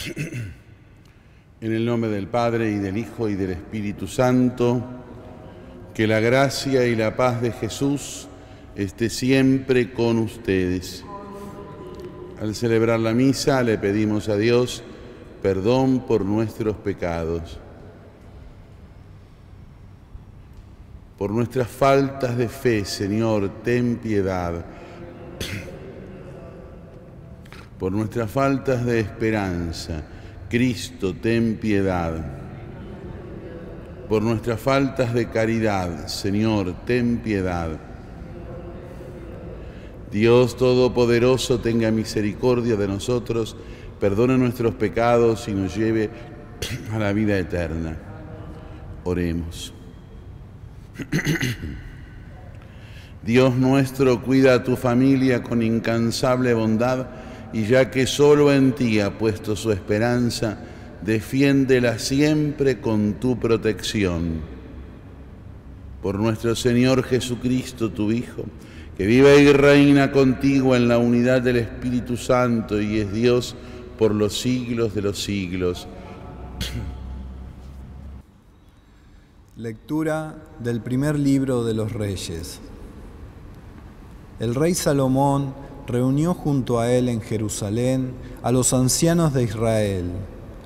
En el nombre del Padre y del Hijo y del Espíritu Santo, que la gracia y la paz de Jesús esté siempre con ustedes. Al celebrar la misa le pedimos a Dios perdón por nuestros pecados, por nuestras faltas de fe, Señor, ten piedad, por nuestras faltas de esperanza, Cristo, ten piedad. Por nuestras faltas de caridad, Señor, ten piedad. Dios Todopoderoso, tenga misericordia de nosotros, perdone nuestros pecados y nos lleve a la vida eterna. Oremos. Dios nuestro, cuida a tu familia con incansable bondad y ya que solo en ti ha puesto su esperanza, defiéndela siempre con tu protección. Por nuestro Señor Jesucristo, tu Hijo, que vive y reina contigo en la unidad del Espíritu Santo y es Dios por los siglos de los siglos. Lectura del primer libro de los Reyes. El rey Salomón reunió junto a él en Jerusalén a los ancianos de Israel,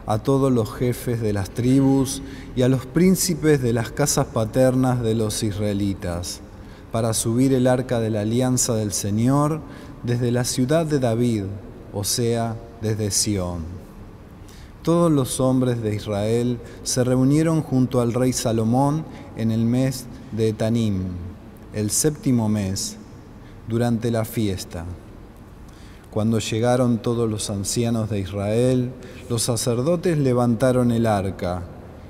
a todos los jefes de las tribus y a los príncipes de las casas paternas de los israelitas, para subir el arca de la alianza del Señor desde la ciudad de David, o sea, desde Sión. Todos los hombres de Israel se reunieron junto al rey Salomón en el mes de Etanim, el séptimo mes, durante la fiesta. Cuando llegaron todos los ancianos de Israel, los sacerdotes levantaron el arca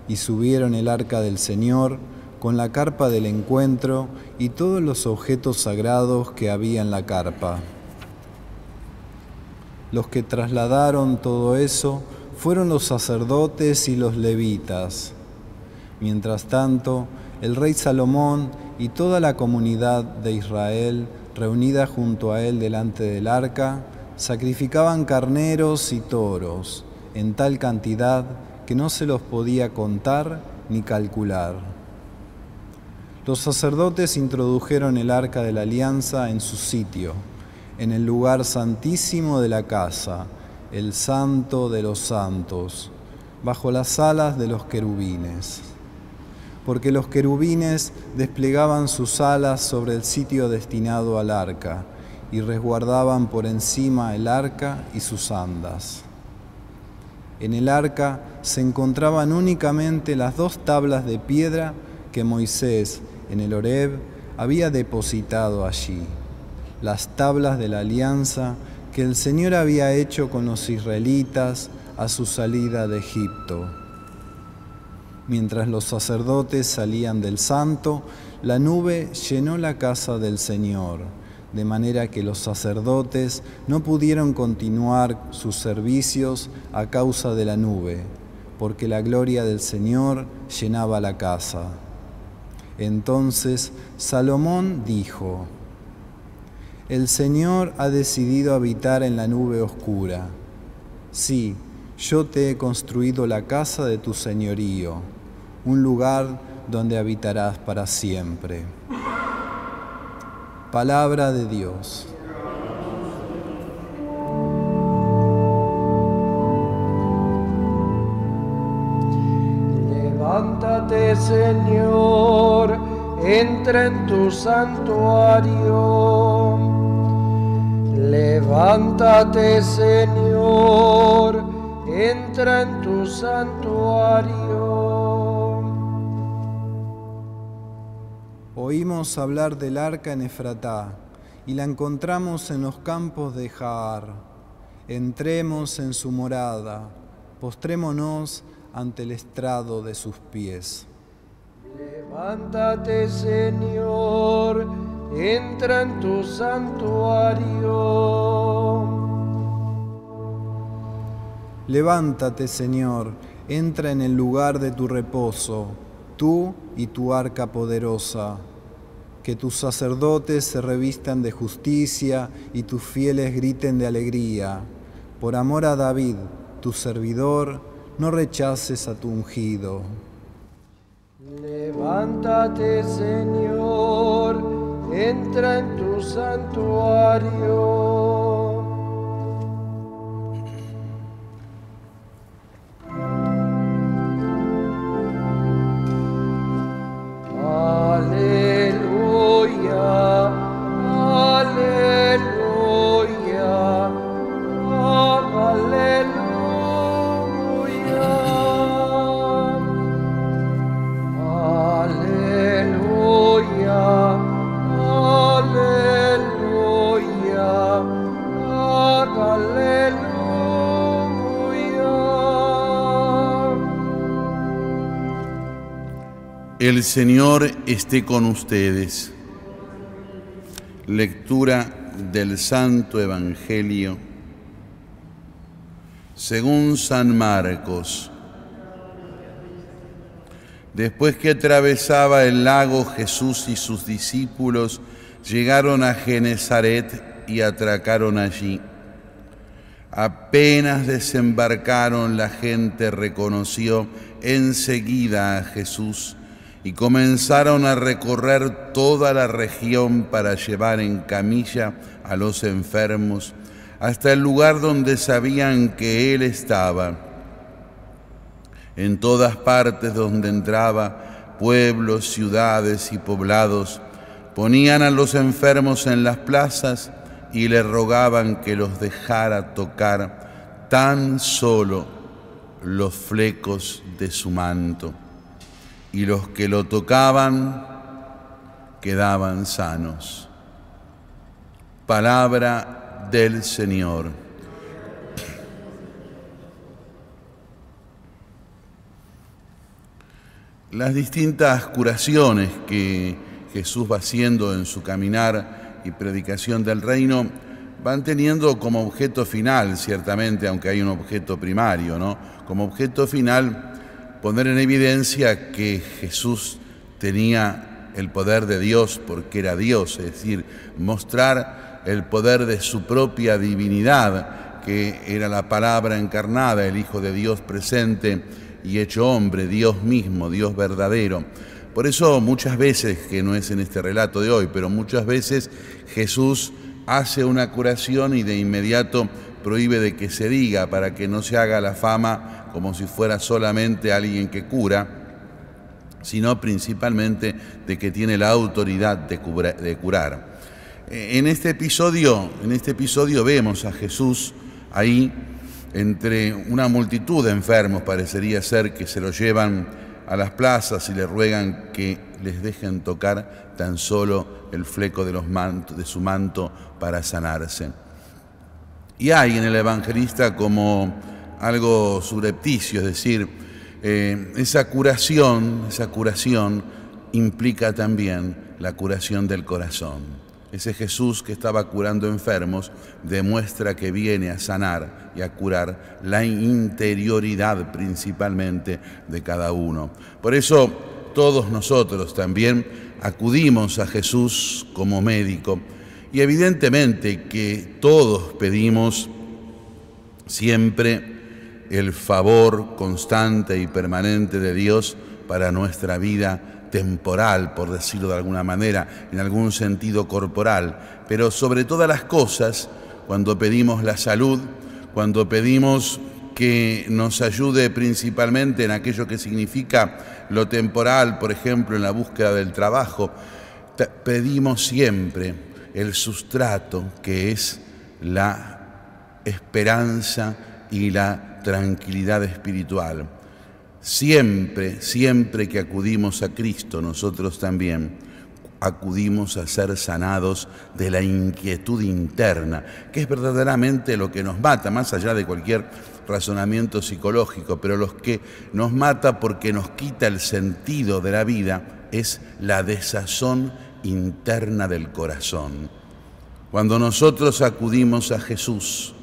y subieron el arca del Señor con la carpa del encuentro y todos los objetos sagrados que había en la carpa. Los que trasladaron todo eso fueron los sacerdotes y los levitas. Mientras tanto, el rey Salomón y toda la comunidad de Israel reunida junto a él delante del arca, sacrificaban carneros y toros en tal cantidad que no se los podía contar ni calcular. Los sacerdotes introdujeron el arca de la alianza en su sitio, en el lugar santísimo de la casa, el santo de los santos, bajo las alas de los querubines. Porque los querubines desplegaban sus alas sobre el sitio destinado al arca, y resguardaban por encima el arca y sus andas. En el arca se encontraban únicamente las dos tablas de piedra que Moisés en el Horeb había depositado allí, las tablas de la alianza que el Señor había hecho con los israelitas a su salida de Egipto. Mientras los sacerdotes salían del santo, la nube llenó la casa del Señor de manera que los sacerdotes no pudieron continuar sus servicios a causa de la nube, porque la gloria del Señor llenaba la casa. Entonces Salomón dijo, El Señor ha decidido habitar en la nube oscura. Sí, yo te he construido la casa de tu señorío, un lugar donde habitarás para siempre. Palabra de Dios. Levántate, Señor, entra en tu santuario. Levántate, Señor, entra en tu santuario. Oímos hablar del arca en Efratá y la encontramos en los campos de Jaar. Entremos en su morada, postrémonos ante el estrado de sus pies. Levántate, Señor, entra en tu santuario. Levántate, Señor, entra en el lugar de tu reposo, tú y tu arca poderosa que tus sacerdotes se revistan de justicia y tus fieles griten de alegría, por amor a David, tu servidor, no rechaces a tu ungido. Levántate, Señor, entra en tu santuario. El Señor esté con ustedes. Lectura del Santo Evangelio según San Marcos. Después que atravesaba el lago, Jesús y sus discípulos llegaron a Genezaret y atracaron allí. Apenas desembarcaron, la gente reconoció enseguida a Jesús y comenzaron a recorrer toda la región para llevar en camilla a los enfermos hasta el lugar donde sabían que Él estaba. En todas partes donde entraba, pueblos, ciudades y poblados, ponían a los enfermos en las plazas y le rogaban que los dejara tocar tan solo los flecos de su manto. Y los que lo tocaban quedaban sanos. Palabra del Señor. Las distintas curaciones que Jesús va haciendo en su caminar y predicación del reino van teniendo como objeto final, ciertamente, aunque hay un objeto primario, ¿no? Como objeto final poner en evidencia que Jesús tenía el poder de Dios porque era Dios, es decir, mostrar el poder de su propia divinidad, que era la palabra encarnada, el Hijo de Dios presente y hecho hombre, Dios mismo, Dios verdadero. Por eso muchas veces, que no es en este relato de hoy, pero muchas veces Jesús hace una curación y de inmediato prohíbe de que se diga para que no se haga la fama como si fuera solamente alguien que cura, sino principalmente de que tiene la autoridad de, curar. Eh, En este episodio, en este episodio vemos a Jesús ahí entre una multitud de enfermos, parecería ser que se lo llevan a las plazas y le ruegan que les dejen tocar tan solo el fleco de su manto para sanarse. Y hay en el evangelista como algo subrepticio, es decir, eh, esa curación, esa curación implica también la curación del corazón. Ese Jesús que estaba curando enfermos demuestra que viene a sanar y a curar la interioridad principalmente de cada uno. Por eso todos nosotros también acudimos a Jesús como médico y evidentemente que todos pedimos siempre el favor constante y permanente de Dios para nuestra vida temporal, por decirlo de alguna manera, en algún sentido corporal, pero sobre todas las cosas, cuando pedimos la salud, cuando pedimos que nos ayude principalmente en aquello que significa lo temporal, por ejemplo, en la búsqueda del trabajo, pedimos siempre el sustrato que es la esperanza y la tranquilidad espiritual. Siempre, siempre que acudimos a Cristo, nosotros también acudimos a ser sanados de la inquietud interna, que es verdaderamente lo que nos mata, más allá de cualquier razonamiento psicológico, pero lo que nos mata porque nos quita el sentido de la vida es la desazón interna del corazón. Cuando nosotros acudimos a Jesús,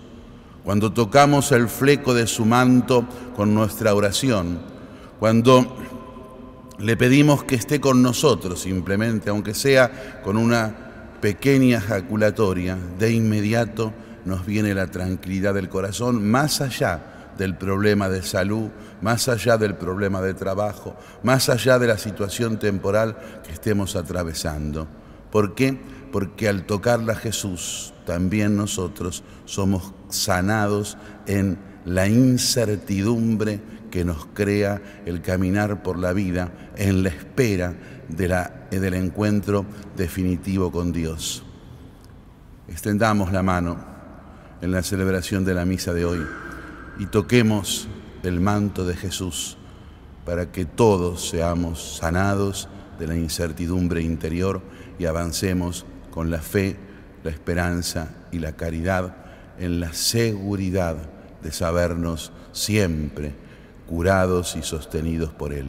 cuando tocamos el fleco de su manto con nuestra oración, cuando le pedimos que esté con nosotros simplemente, aunque sea con una pequeña ejaculatoria, de inmediato nos viene la tranquilidad del corazón, más allá del problema de salud, más allá del problema de trabajo, más allá de la situación temporal que estemos atravesando. ¿Por qué? Porque al tocarla Jesús, también nosotros somos sanados en la incertidumbre que nos crea el caminar por la vida en la espera del encuentro definitivo con Dios. Extendamos la mano en la celebración de la misa de hoy y toquemos el manto de Jesús para que todos seamos sanados de la incertidumbre interior y avancemos con la fe, la esperanza y la caridad en la seguridad de sabernos siempre curados y sostenidos por Él.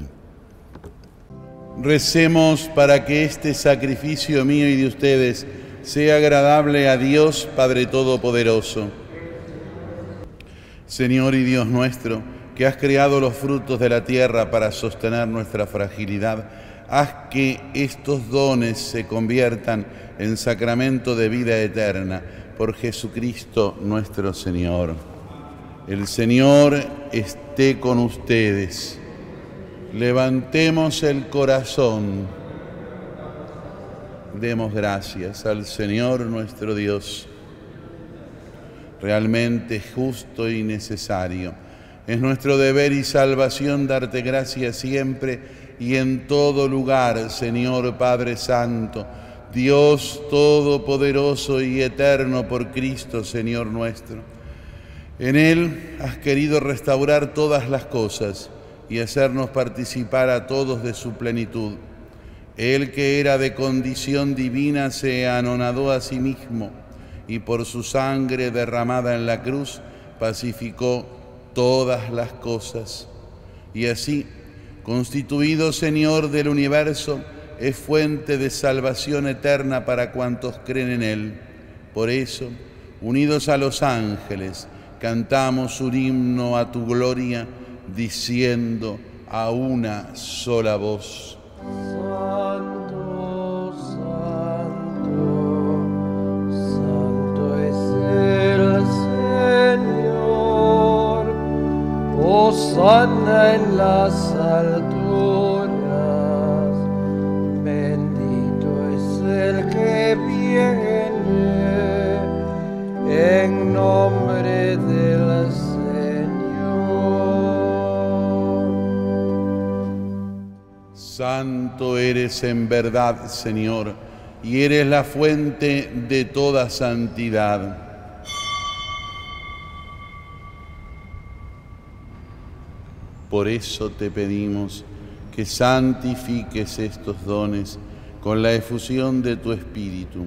Recemos para que este sacrificio mío y de ustedes sea agradable a Dios Padre Todopoderoso. Señor y Dios nuestro, que has creado los frutos de la tierra para sostener nuestra fragilidad, haz que estos dones se conviertan en sacramento de vida eterna por Jesucristo nuestro Señor. El Señor esté con ustedes. Levantemos el corazón. Demos gracias al Señor nuestro Dios. Realmente justo y necesario. Es nuestro deber y salvación darte gracias siempre y en todo lugar, Señor Padre Santo, Dios Todopoderoso y Eterno por Cristo, Señor nuestro. En Él has querido restaurar todas las cosas y hacernos participar a todos de su plenitud. Él que era de condición divina se anonadó a sí mismo y por su sangre derramada en la cruz pacificó todas las cosas. Y así, constituido Señor del universo, es fuente de salvación eterna para cuantos creen en Él. Por eso, unidos a los ángeles, cantamos un himno a tu gloria diciendo a una sola voz. Hosanna en las alturas. Bendito es el que viene en nombre del Señor. Santo eres en verdad, Señor, y eres la fuente de toda santidad. Por eso te pedimos que santifiques estos dones con la efusión de tu Espíritu,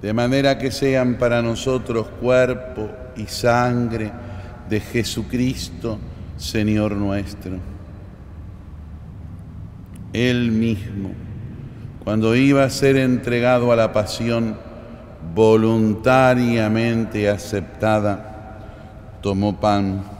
de manera que sean para nosotros cuerpo y sangre de Jesucristo, Señor nuestro. Él mismo, cuando iba a ser entregado a la pasión voluntariamente aceptada, tomó pan,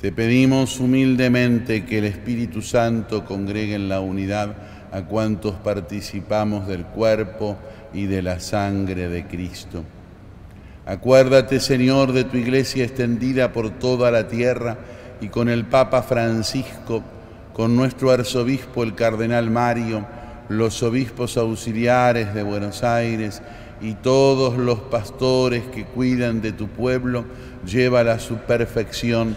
Te pedimos humildemente que el Espíritu Santo congregue en la unidad a cuantos participamos del cuerpo y de la sangre de Cristo. Acuérdate, Señor, de tu iglesia extendida por toda la tierra y con el Papa Francisco, con nuestro arzobispo el Cardenal Mario, los obispos auxiliares de Buenos Aires y todos los pastores que cuidan de tu pueblo, llévala a su perfección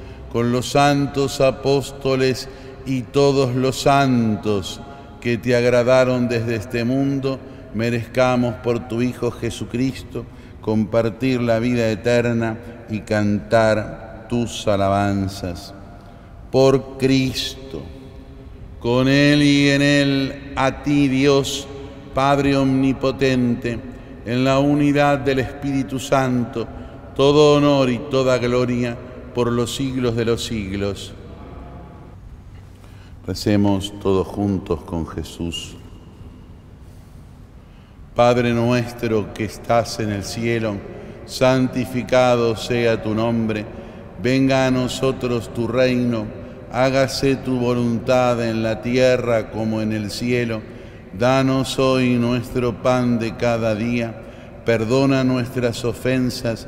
con los santos apóstoles y todos los santos, que te agradaron desde este mundo, merezcamos por tu Hijo Jesucristo compartir la vida eterna y cantar tus alabanzas. Por Cristo, con Él y en Él, a ti Dios, Padre Omnipotente, en la unidad del Espíritu Santo, todo honor y toda gloria por los siglos de los siglos. Recemos todos juntos con Jesús. Padre nuestro que estás en el cielo, santificado sea tu nombre, venga a nosotros tu reino, hágase tu voluntad en la tierra como en el cielo. Danos hoy nuestro pan de cada día, perdona nuestras ofensas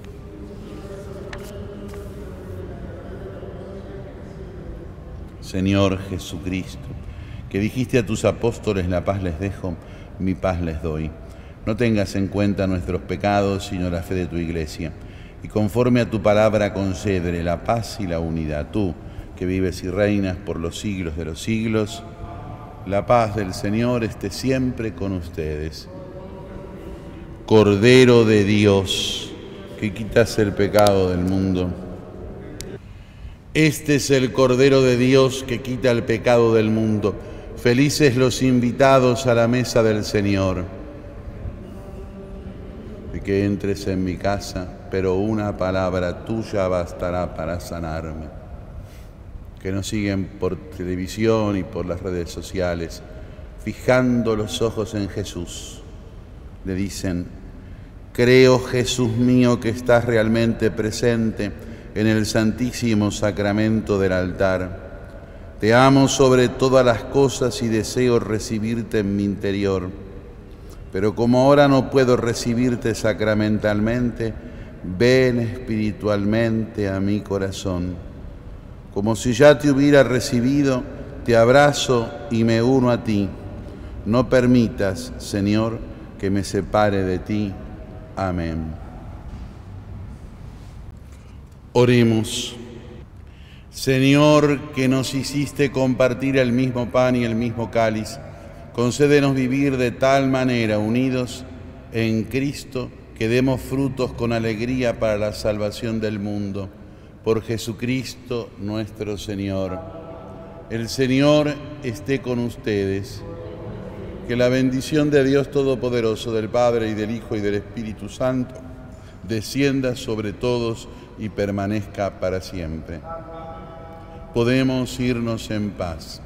Señor Jesucristo, que dijiste a tus apóstoles, la paz les dejo, mi paz les doy. No tengas en cuenta nuestros pecados, sino la fe de tu iglesia. Y conforme a tu palabra concédele la paz y la unidad. Tú, que vives y reinas por los siglos de los siglos, la paz del Señor esté siempre con ustedes. Cordero de Dios, que quitas el pecado del mundo este es el Cordero de Dios que quita el pecado del mundo. Felices los invitados a la mesa del Señor. De que entres en mi casa, pero una palabra tuya bastará para sanarme. Que nos siguen por televisión y por las redes sociales, fijando los ojos en Jesús. Le dicen, creo Jesús mío que estás realmente presente en el santísimo sacramento del altar. Te amo sobre todas las cosas y deseo recibirte en mi interior. Pero como ahora no puedo recibirte sacramentalmente, ven espiritualmente a mi corazón. Como si ya te hubiera recibido, te abrazo y me uno a ti. No permitas, Señor, que me separe de ti. Amén. Oremos. Señor, que nos hiciste compartir el mismo pan y el mismo cáliz, concédenos vivir de tal manera unidos en Cristo que demos frutos con alegría para la salvación del mundo. Por Jesucristo nuestro Señor. El Señor esté con ustedes. Que la bendición de Dios Todopoderoso, del Padre y del Hijo y del Espíritu Santo, descienda sobre todos y permanezca para siempre. Podemos irnos en paz.